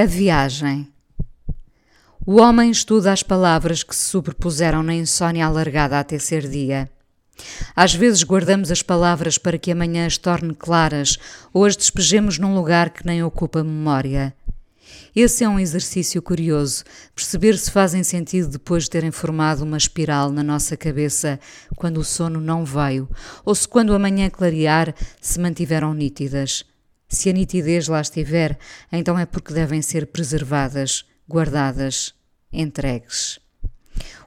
A viagem. O homem estuda as palavras que se superpuseram na insônia alargada até ser dia. Às vezes guardamos as palavras para que amanhã as torne claras ou as despejemos num lugar que nem ocupa memória. Esse é um exercício curioso, perceber se fazem sentido depois de terem formado uma espiral na nossa cabeça quando o sono não veio, ou se quando amanhã clarear se mantiveram nítidas. Se a nitidez lá estiver, então é porque devem ser preservadas, guardadas, entregues.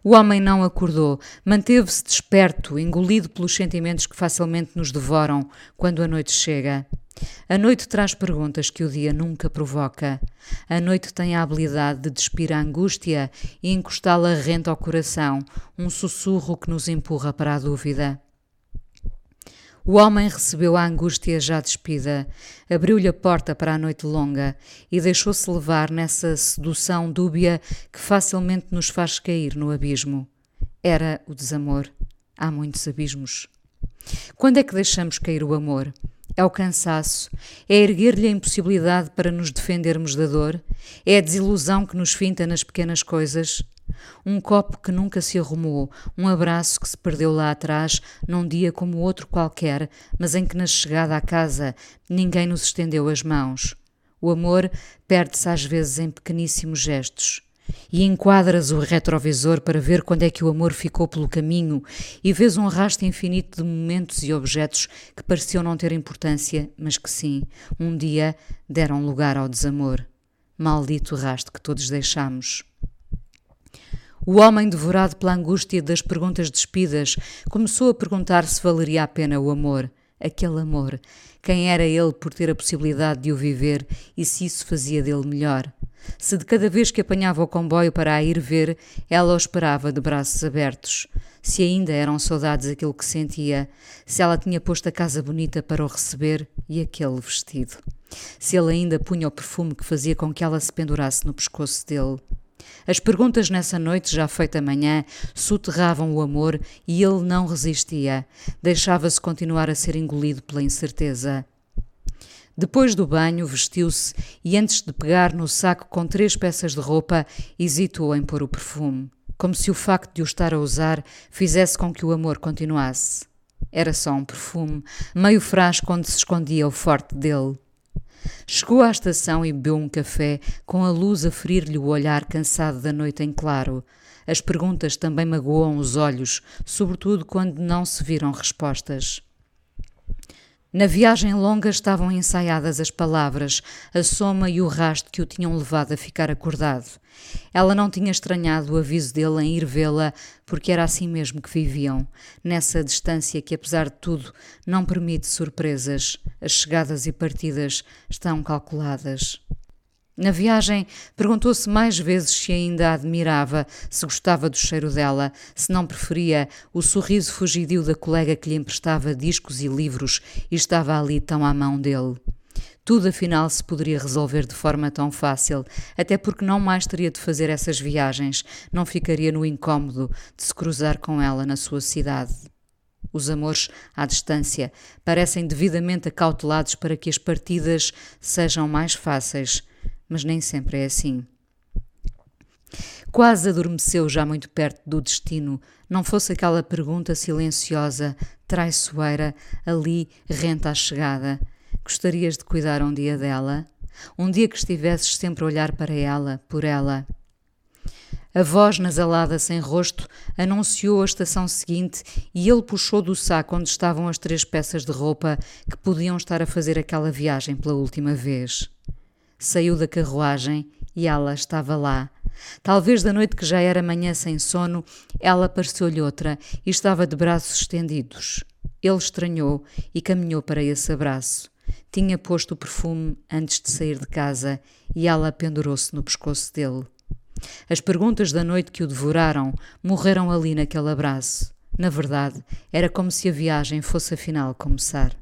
O homem não acordou, manteve-se desperto, engolido pelos sentimentos que facilmente nos devoram quando a noite chega. A noite traz perguntas que o dia nunca provoca. A noite tem a habilidade de despir a angústia e encostá-la rente ao coração, um sussurro que nos empurra para a dúvida. O homem recebeu a angústia já despida, abriu-lhe a porta para a noite longa e deixou-se levar nessa sedução dúbia que facilmente nos faz cair no abismo. Era o desamor. Há muitos abismos. Quando é que deixamos cair o amor? É o cansaço? É erguer-lhe a impossibilidade para nos defendermos da dor? É a desilusão que nos finta nas pequenas coisas? Um copo que nunca se arrumou, um abraço que se perdeu lá atrás, num dia como outro qualquer, mas em que na chegada à casa ninguém nos estendeu as mãos. O amor perde-se às vezes em pequeníssimos gestos. E enquadras o retrovisor para ver quando é que o amor ficou pelo caminho e vês um rasto infinito de momentos e objetos que pareciam não ter importância, mas que sim, um dia deram lugar ao desamor. Maldito rasto que todos deixamos. O homem, devorado pela angústia das perguntas despidas, começou a perguntar se valeria a pena o amor. Aquele amor. Quem era ele por ter a possibilidade de o viver e se isso fazia dele melhor? Se de cada vez que apanhava o comboio para a ir ver, ela o esperava de braços abertos. Se ainda eram saudades aquilo que sentia, se ela tinha posto a casa bonita para o receber e aquele vestido. Se ele ainda punha o perfume que fazia com que ela se pendurasse no pescoço dele. As perguntas nessa noite, já feita manhã, soterravam o amor e ele não resistia. Deixava-se continuar a ser engolido pela incerteza. Depois do banho, vestiu-se e, antes de pegar no saco com três peças de roupa, hesitou em pôr o perfume, como se o facto de o estar a usar fizesse com que o amor continuasse. Era só um perfume, meio frasco onde se escondia o forte dele. Chegou à estação e bebeu um café, com a luz a ferir-lhe o olhar cansado da noite em claro. As perguntas também magoam os olhos, sobretudo quando não se viram respostas. Na viagem longa estavam ensaiadas as palavras, a soma e o rasto que o tinham levado a ficar acordado. Ela não tinha estranhado o aviso dele em ir vê-la, porque era assim mesmo que viviam, nessa distância que, apesar de tudo, não permite surpresas. As chegadas e partidas estão calculadas. Na viagem, perguntou-se mais vezes se ainda a admirava, se gostava do cheiro dela, se não preferia o sorriso fugidio da colega que lhe emprestava discos e livros e estava ali tão à mão dele. Tudo afinal se poderia resolver de forma tão fácil, até porque não mais teria de fazer essas viagens, não ficaria no incômodo de se cruzar com ela na sua cidade. Os amores à distância parecem devidamente acautelados para que as partidas sejam mais fáceis mas nem sempre é assim. Quase adormeceu já muito perto do destino, não fosse aquela pergunta silenciosa, traiçoeira, ali renta à chegada. Gostarias de cuidar um dia dela? Um dia que estivesses sempre a olhar para ela, por ela. A voz nasalada sem rosto anunciou a estação seguinte e ele puxou do saco onde estavam as três peças de roupa que podiam estar a fazer aquela viagem pela última vez. Saiu da carruagem e ela estava lá. Talvez da noite que já era manhã sem sono, ela pareceu-lhe outra e estava de braços estendidos. Ele estranhou e caminhou para esse abraço. Tinha posto o perfume antes de sair de casa e ela pendurou-se no pescoço dele. As perguntas da noite que o devoraram morreram ali naquele abraço. Na verdade, era como se a viagem fosse afinal começar.